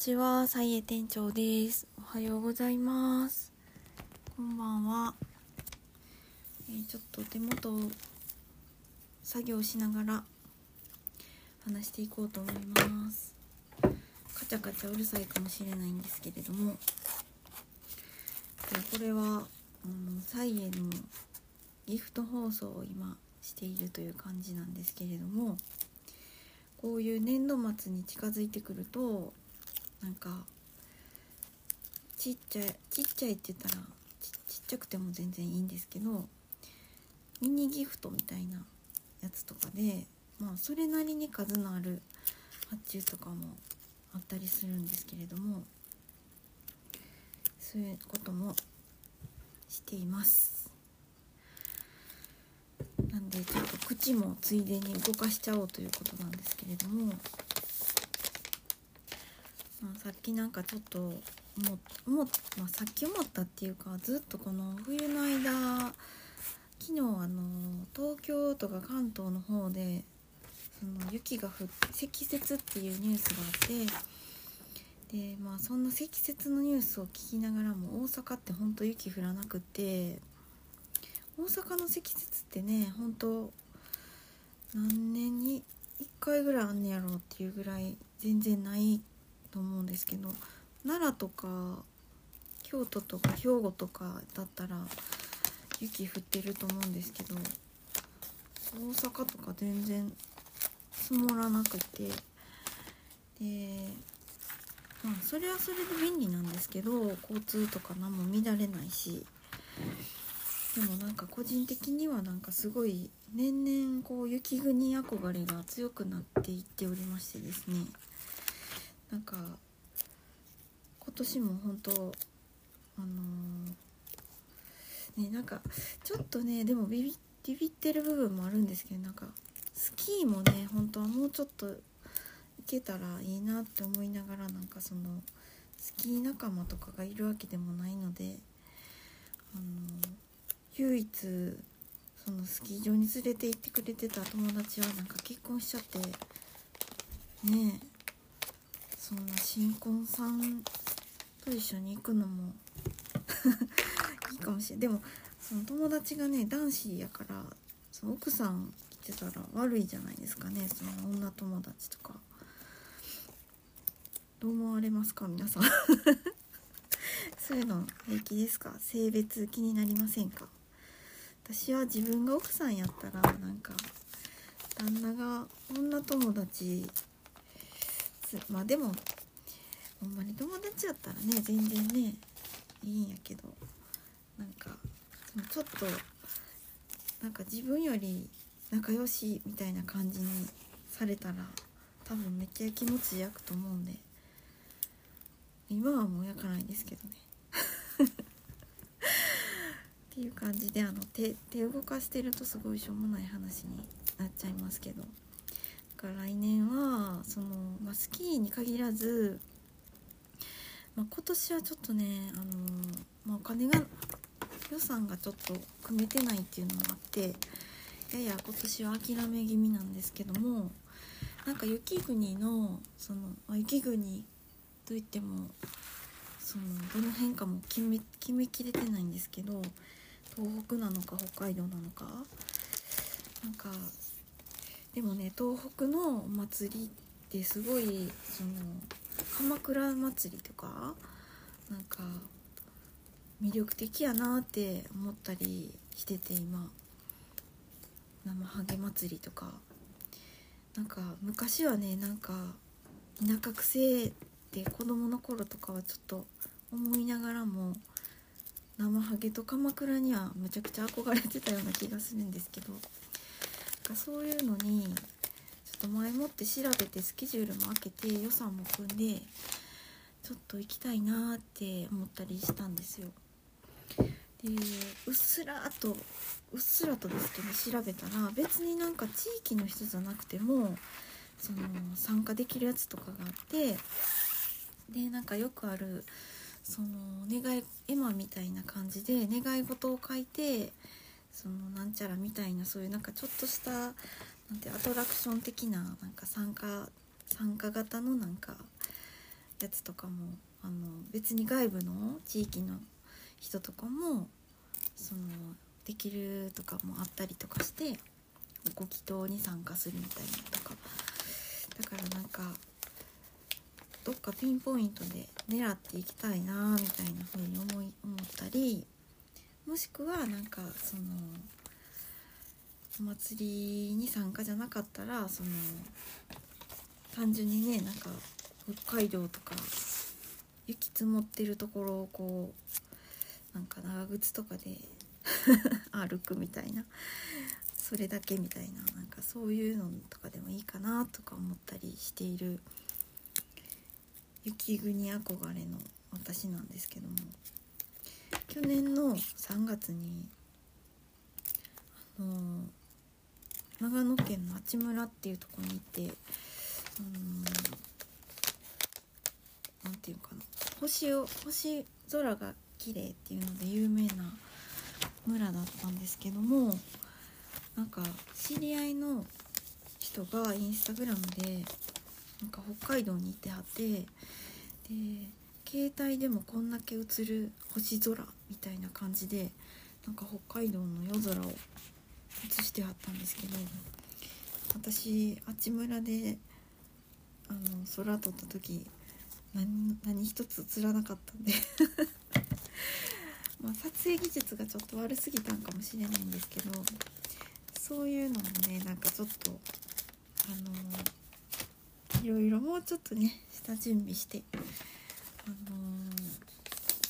ちは、さいえ店長です。おはようございます。こんばんは。えーちょっと手元を作業しながら話していこうと思います。カチャカチャうるさいかもしれないんですけれども、えこれは、うん、サイエのギフト放送を今しているという感じなんですけれども、こういう年度末に近づいてくるとなんかちっちゃいちっちゃいって言ったらちっちゃくても全然いいんですけどミニギフトみたいなやつとかでまあそれなりに数のある発注とかもあったりするんですけれどもそういうこともしています。なんでちょっと口もついでに動かしちゃおうということなんですけれどもまあ、さっきなんかちょっと思っ思、まあ、さっき思ったっていうかずっとこの冬の間昨日あの東京とか関東の方でその雪が降って積雪っていうニュースがあってでまあそんな積雪のニュースを聞きながらも大阪ってほんと雪降らなくて大阪の積雪ってね本当何年に1回ぐらいあんねやろうっていうぐらい全然ないと思うんですけど奈良とか京都とか兵庫とかだったら雪降ってると思うんですけど大阪とか全然積もらなくてでまあそれはそれで便利なんですけど交通とか何も乱れないしでもなんか個人的にはなんかすごい年々こう雪国憧れが強くなっていっておりましてですね。なんか今年も本当あのーねなんかちょっとねでもビビビビってる部分もあるんですけどなんかスキーもね本当はもうちょっと行けたらいいなって思いながらなんかそのスキー仲間とかがいるわけでもないのであのー唯一そのスキー場に連れて行ってくれてた友達はなんか結婚しちゃってねえそんな新婚さんと一緒に行くのも いいかもしれないでもその友達がね男子やからその奥さん来てたら悪いじゃないですかね。その女友達とか。どう思われますか皆さん？そういうの平気ですか？性別気になりませんか？私は自分が奥さんやったらなんか旦那が女友達つまあでもほんまに友達やったらね全然ねいいんやけどなんかちょっとなんか自分より仲良しみたいな感じにされたら多分めっちゃ気持ち焼くと思うんで今はもう焼かないですけどね。っていう感じであの手手動かしてるとすごいしょうもない話になっちゃいますけど。か来年はその、まあ、スキーに限らず、まあ、今年はちょっとねあの、まあ、お金が予算がちょっと組めてないっていうのもあってやや今年は諦め気味なんですけどもなんか雪国のその、ま、雪国といってもそのどの辺かも決め決めきれてないんですけど東北なのか北海道なのかなんかでもね東北のお祭りってすごいその鎌倉祭りとかなんか魅力的やなって思ったりしてて今。生ハゲ祭りとか。なんか昔はねなんか田舎くせえって子供の頃とかはちょっと思いながらも生ハゲと鎌倉にはむちゃくちゃ憧れてたような気がするんですけど。かそういうのにちょっと前もって調べてスケジュールも開けて予算も組んでちょっと行きたいなって思ったりしたんですよ。でうっすらとうっすらとですけど調べたら別になんか地域の人じゃなくてもその参加できるやつとかがあってでなんかよくあるその願い絵馬みたいな感じで願い事を書いてそのなんちゃらみたいなそういうなんかちょっとしたなんてアトラクション的ななんか参加参加型のなんかやつとかもあの別に外部の地域の人とかもそのできるとかもあったりとかしてご祈祷に参加するみたいなとか。だからなんかどっかピンポイントで狙っていきたいなみたいな風に思い思ったりもしくはなんかそのお祭りに参加じゃなかったらその単純にねなんか北海道とか雪積もってるところをこうなんか長靴とかで 歩くみたいなそれだけみたいななんかそういうのとかでもいいかなとか思ったりしている雪国憧れの私なんですけども。去年の3月にあの長野県の阿智村っていうとこに行ってうんなんていうかな星を星空が綺麗っていうので有名な村だったんですけどもなんか知り合いの人がインスタグラムでなんか北海道にいてはってで携帯でもこんだけ映る星空みたいな感じでなんか北海道の夜空を映してはったんですけど私あっち村であの空撮った時何何一つ映らなかったんで。まあ撮影技術がちょっと悪すぎたんかもしれないんですけどそういうのもねなんかちょっとあのいろいろもうちょっとね下準備してあの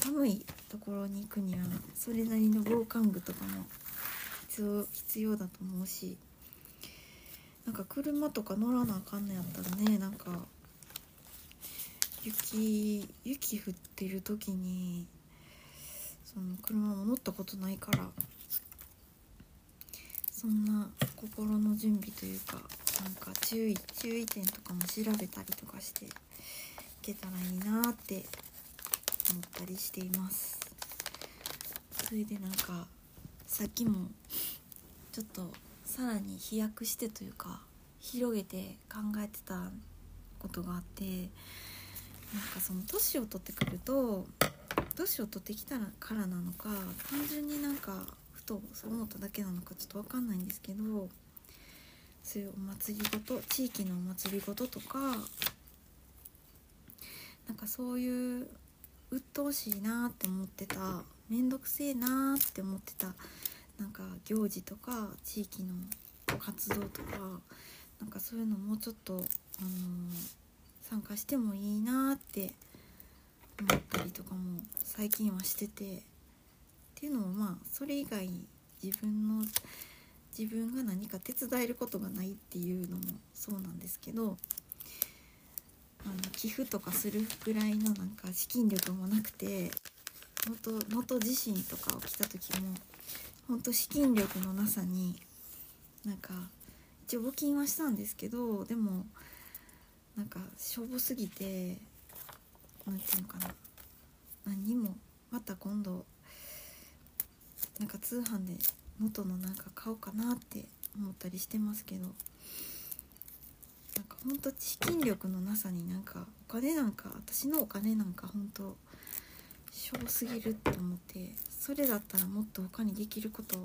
寒いところに行くにはそれなりの防寒具とかも必要必要だと思うしなんか車とか乗らなあかんのやったらねなんか雪雪降ってる時にその車も乗ったことないからそんな心の準備というかなんか注意注意点とかも調べたりとかしてけたらいいなって思ったりしています。それでなんかさっきもちょっとさらに飛躍してというか広げて考えてたことがあってなんかその年を取ってくると年を取ってきたからなのか単純になんかふとそう思っただけなのかちょっと分かんないんですけどそういうお祭りごと地域のお祭りごととかかそういう鬱陶しいなって思ってた面倒くせえなって思ってたなんか行事とか地域の活動とかなんかそういうのもうちょっと、あのー、参加してもいいなって思ったりとかも最近はしててっていうのもまあそれ以外自分の自分が何か手伝えることがないっていうのもそうなんですけどあの寄付とかするぐらいのなんか資金力もなくて能登地震とか起きた時もほんと資金力のなさになんか一応募金はしたんですけどでもなんかしょぼすぎて何て言うのかな。何にもまた今度なんか通販で元のなんか買おうかなって思ったりしてますけど。ほんと資金力のなさになんかお金なんか私のお金なんかほんとしょぼすぎるって思ってそれだったらもっと他にできること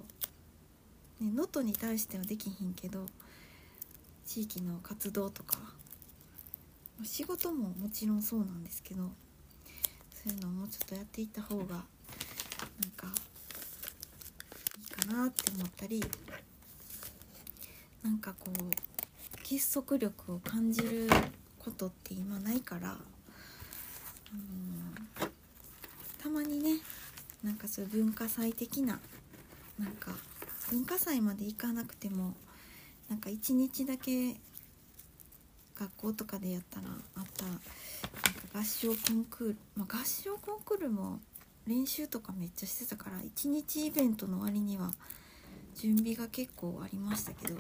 ね能登に対してはできひんけど地域の活動とか仕事ももちろんそうなんですけどそういうのをもうちょっとやっていった方がなんかいいかなって思ったりなんかこう結束力を感じることって今ないから、うん、たまにねなんかそういう文化祭的ななんか文化祭まで行かなくてもなんか一日だけ学校とかでやったらあったなんか合唱コンクール、まあ、合唱コンクールも練習とかめっちゃしてたから一日イベントの割には準備が結構ありましたけど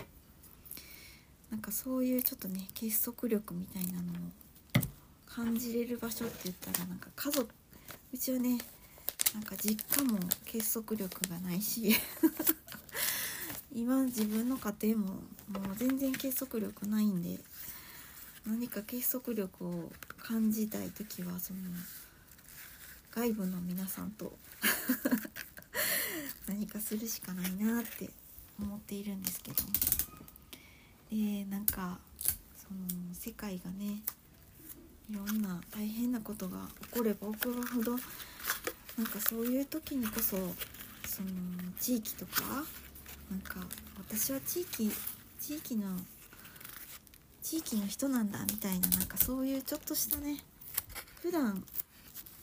なんかそういうちょっとね結束力みたいなのを感じれる場所って言ったらなんか家族うちはねなんか実家も結束力がないし今自分の家庭ももう全然結束力ないんで何か結束力を感じたい時はその外部の皆さんと何かするしかないなって思っているんですけど。でなんかその世界がねいろんな大変なことが起これば起こるほどなんかそういう時にこそその地域とかなんか私は地域地域の地域の人なんだみたいななんかそういうちょっとしたね普段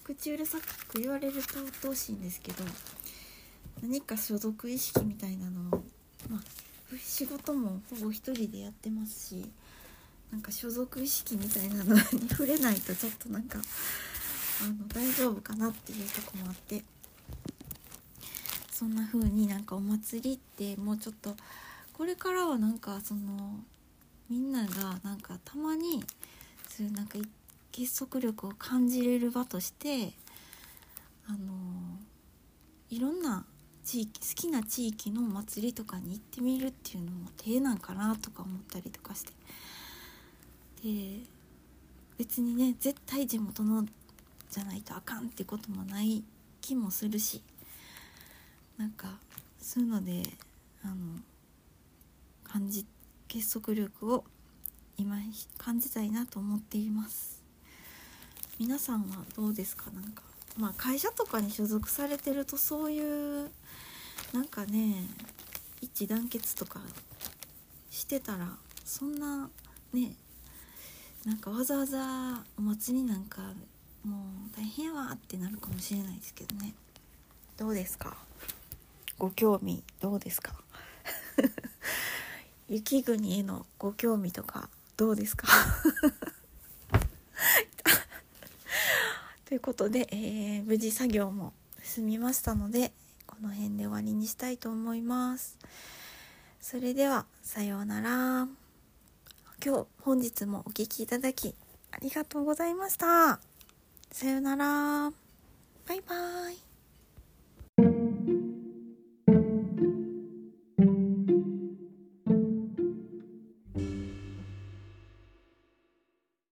口うるさく言われると鬱陶しいんですけど何か所属意識みたいなのをまあ仕事もほぼ一人でやってますしなんか所属意識みたいなのに触れないとちょっとなんかあの大丈夫かなっていうとこもあって。そんな風になんかお祭りってもうちょっとこれからはなんかそのみんながなんかたまにそういうなんか結束力を感じれる場としてあのいろんな地域好きな地域のお祭りとかに行ってみるっていうのも手なんかなとか思ったりとかして。で別にね絶対地元のじゃないとあかんってこともない気もするしなんかそういうのであの感じ結束力を今感じたいなと思っています。皆さんはどうですか？なんかまあ会社とかに所属されてるとそういうなんかね一致団結とかしてたらそんなねなんかわざわざお祭りなんかもう大変わってなるかもしれないですけどね。どうですか？ご興味どうですか？雪国へのご興味とかどうですか？ということで、えー、無事作業も済みましたのでこの辺で終わりにしたいと思います。それではさようなら。今日本日もお聴きいただきありがとうございました。さようなら。バイバイ。